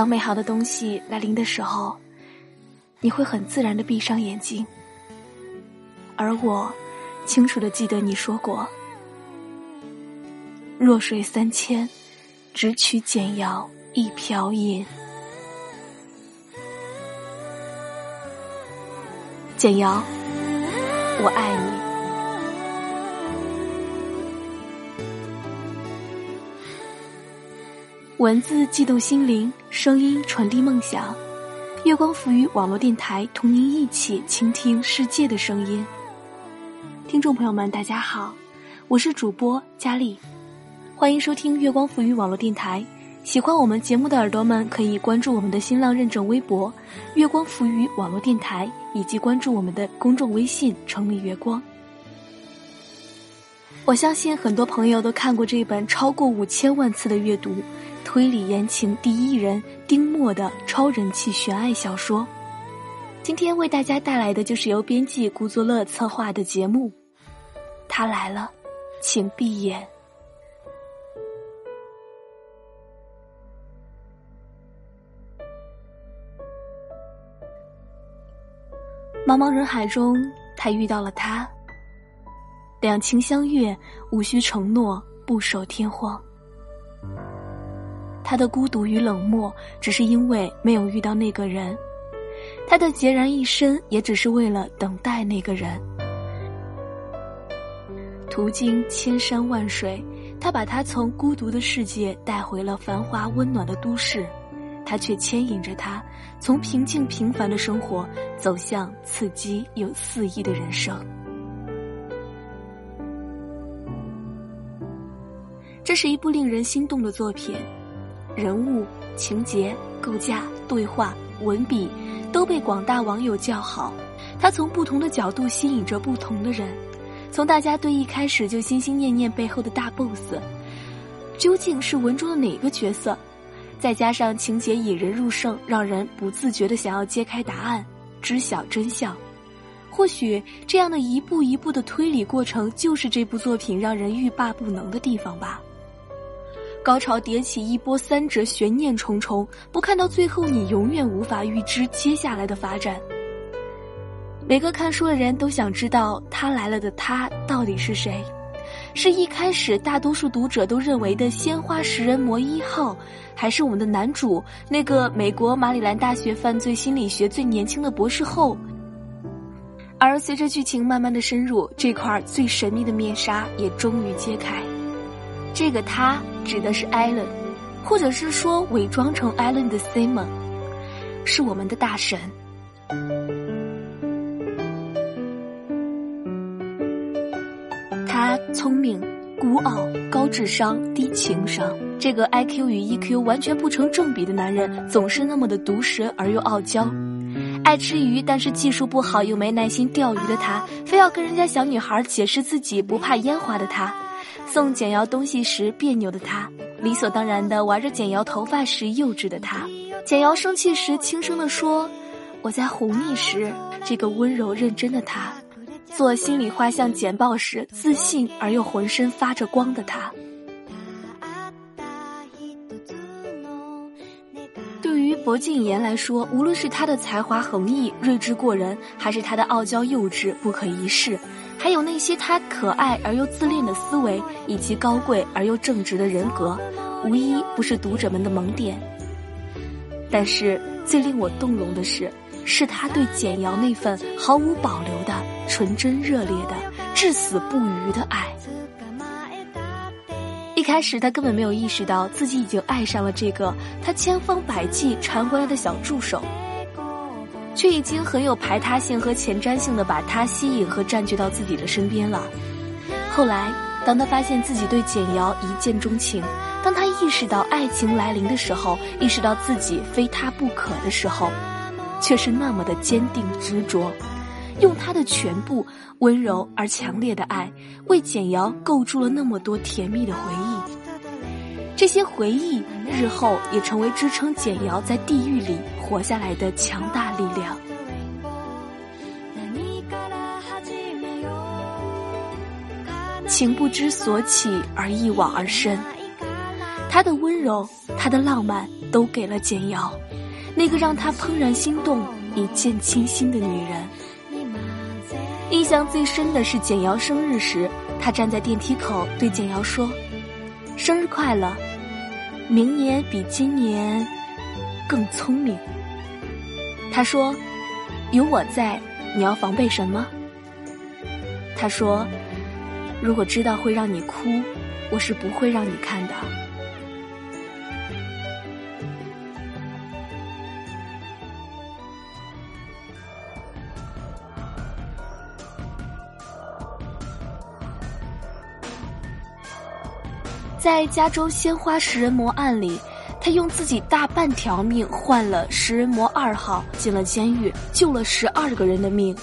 当美好的东西来临的时候，你会很自然的闭上眼睛。而我，清楚的记得你说过：“弱水三千，只取简瑶一瓢饮。”简瑶，我爱你。文字悸动心灵，声音传递梦想。月光浮于网络电台，同您一起倾听世界的声音。听众朋友们，大家好，我是主播佳丽，欢迎收听月光浮于网络电台。喜欢我们节目的耳朵们，可以关注我们的新浪认证微博“月光浮于网络电台”，以及关注我们的公众微信“城里月光”。我相信很多朋友都看过这本超过五千万次的阅读。推理言情第一人丁墨的超人气悬爱小说，今天为大家带来的就是由编辑古作乐策划的节目。他来了，请闭眼。茫茫人海中，他遇到了他。两情相悦，无需承诺，不守天荒。他的孤独与冷漠，只是因为没有遇到那个人；他的孑然一身，也只是为了等待那个人。途经千山万水，他把他从孤独的世界带回了繁华温暖的都市，他却牵引着他从平静平凡的生活走向刺激又肆意的人生。这是一部令人心动的作品。人物、情节、构架、对话、文笔，都被广大网友叫好。他从不同的角度吸引着不同的人，从大家对一开始就心心念念背后的大 boss，究竟是文中的哪个角色？再加上情节引人入胜，让人不自觉的想要揭开答案，知晓真相。或许这样的一步一步的推理过程，就是这部作品让人欲罢不能的地方吧。高潮迭起，一波三折，悬念重重。不看到最后，你永远无法预知接下来的发展。每个看书的人都想知道他来了的他到底是谁？是一开始大多数读者都认为的鲜花食人魔一号，还是我们的男主那个美国马里兰大学犯罪心理学最年轻的博士后？而随着剧情慢慢的深入，这块最神秘的面纱也终于揭开。这个他指的是艾伦，或者是说伪装成艾伦的 Simon，是我们的大神。他聪明、孤傲、高智商、低情商。这个 IQ 与 EQ 完全不成正比的男人，总是那么的毒舌而又傲娇。爱吃鱼，但是技术不好又没耐心钓鱼的他，非要跟人家小女孩解释自己不怕烟花的他。送简瑶东西时别扭的他，理所当然的玩着简瑶头发时幼稚的他，简瑶生气时轻声的说：“我在哄你时，这个温柔认真的他，做心理画像简报时自信而又浑身发着光的他。”对于薄靳言来说，无论是他的才华横溢、睿智过人，还是他的傲娇幼稚、不可一世。还有那些他可爱而又自恋的思维，以及高贵而又正直的人格，无一不是读者们的萌点。但是最令我动容的是，是他对简瑶那份毫无保留的纯真热烈的至死不渝的爱。一开始他根本没有意识到自己已经爱上了这个他千方百计缠回来的小助手。却已经很有排他性和前瞻性的把他吸引和占据到自己的身边了。后来，当他发现自己对简瑶一见钟情，当他意识到爱情来临的时候，意识到自己非他不可的时候，却是那么的坚定执着，用他的全部温柔而强烈的爱，为简瑶构筑了那么多甜蜜的回忆。这些回忆日后也成为支撑简瑶在地狱里活下来的强大力量。情不知所起而一往而深，他的温柔，他的浪漫，都给了简瑶，那个让他怦然心动、一见倾心的女人。印象最深的是简瑶生日时，他站在电梯口对简瑶说：“生日快乐，明年比今年更聪明。”他说：“有我在，你要防备什么？”他说：“如果知道会让你哭，我是不会让你看的。”在加州鲜花食人魔案里，他用自己大半条命换了食人魔二号进了监狱，救了十二个人的命；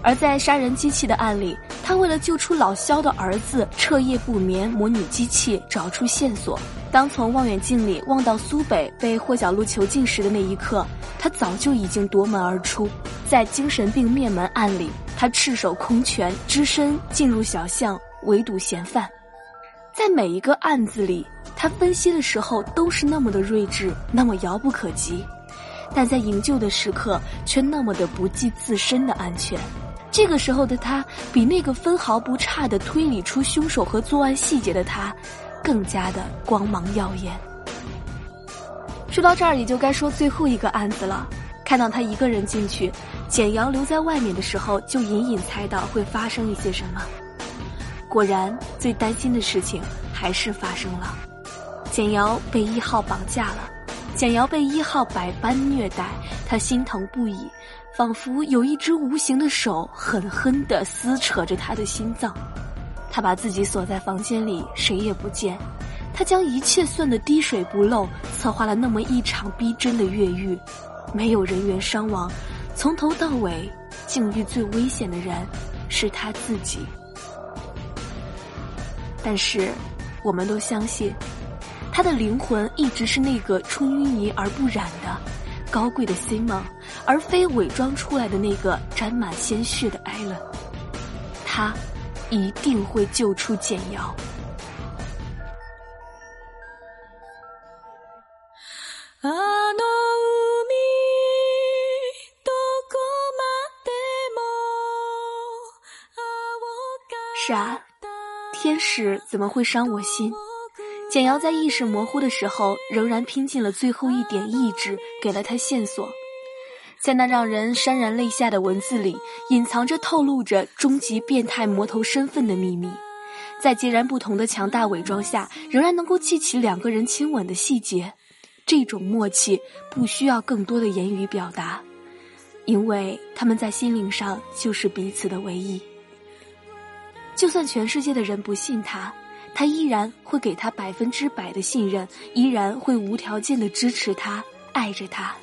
而在杀人机器的案里，他为了救出老肖的儿子，彻夜不眠模拟机器找出线索。当从望远镜里望到苏北被霍小璐囚禁时的那一刻，他早就已经夺门而出。在精神病灭门案里，他赤手空拳只身进入小巷围堵嫌犯。在每一个案子里，他分析的时候都是那么的睿智，那么遥不可及；但在营救的时刻，却那么的不计自身的安全。这个时候的他，比那个分毫不差的推理出凶手和作案细节的他，更加的光芒耀眼。说到这儿，也就该说最后一个案子了。看到他一个人进去，简阳留在外面的时候，就隐隐猜到会发生一些什么。果然，最担心的事情还是发生了。简瑶被一号绑架了，简瑶被一号百般虐待，他心疼不已，仿佛有一只无形的手狠狠地撕扯着他的心脏。他把自己锁在房间里，谁也不见。他将一切算得滴水不漏，策划了那么一场逼真的越狱，没有人员伤亡，从头到尾，境遇最危险的人是他自己。但是，我们都相信，他的灵魂一直是那个出淤泥而不染的高贵的 Simon，而非伪装出来的那个沾满鲜血的 Allen。他一定会救出简瑶。天使怎么会伤我心？简瑶在意识模糊的时候，仍然拼尽了最后一点意志，给了他线索。在那让人潸然泪下的文字里，隐藏着透露着终极变态魔头身份的秘密。在截然不同的强大伪装下，仍然能够记起两个人亲吻的细节。这种默契不需要更多的言语表达，因为他们在心灵上就是彼此的唯一。就算全世界的人不信他，他依然会给他百分之百的信任，依然会无条件的支持他，爱着他。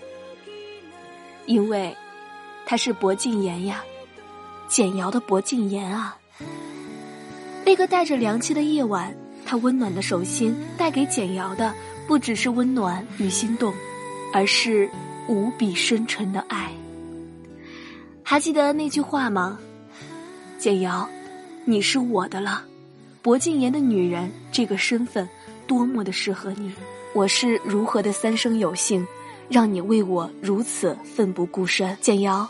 因为，他是薄靳言呀，简瑶的薄靳言啊。那个带着凉气的夜晚，他温暖的手心带给简瑶的，不只是温暖与心动，而是无比深沉的爱。还记得那句话吗？简瑶。你是我的了，薄靳言的女人这个身份多么的适合你！我是如何的三生有幸，让你为我如此奋不顾身。简瑶，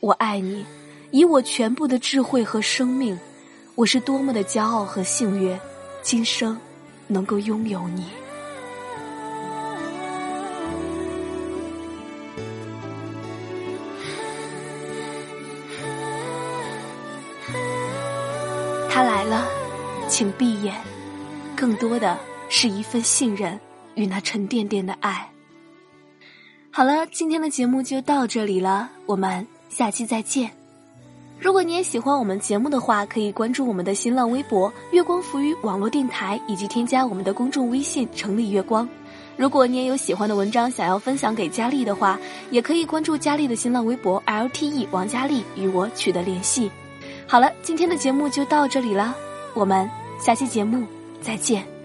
我爱你，以我全部的智慧和生命，我是多么的骄傲和幸运，今生能够拥有你。他来了，请闭眼，更多的是一份信任与那沉甸甸的爱。好了，今天的节目就到这里了，我们下期再见。如果你也喜欢我们节目的话，可以关注我们的新浪微博“月光浮语网络电台”，以及添加我们的公众微信“城里月光”。如果你也有喜欢的文章想要分享给佳丽的话，也可以关注佳丽的新浪微博 “LTE 王佳丽”与我取得联系。好了，今天的节目就到这里了，我们下期节目再见。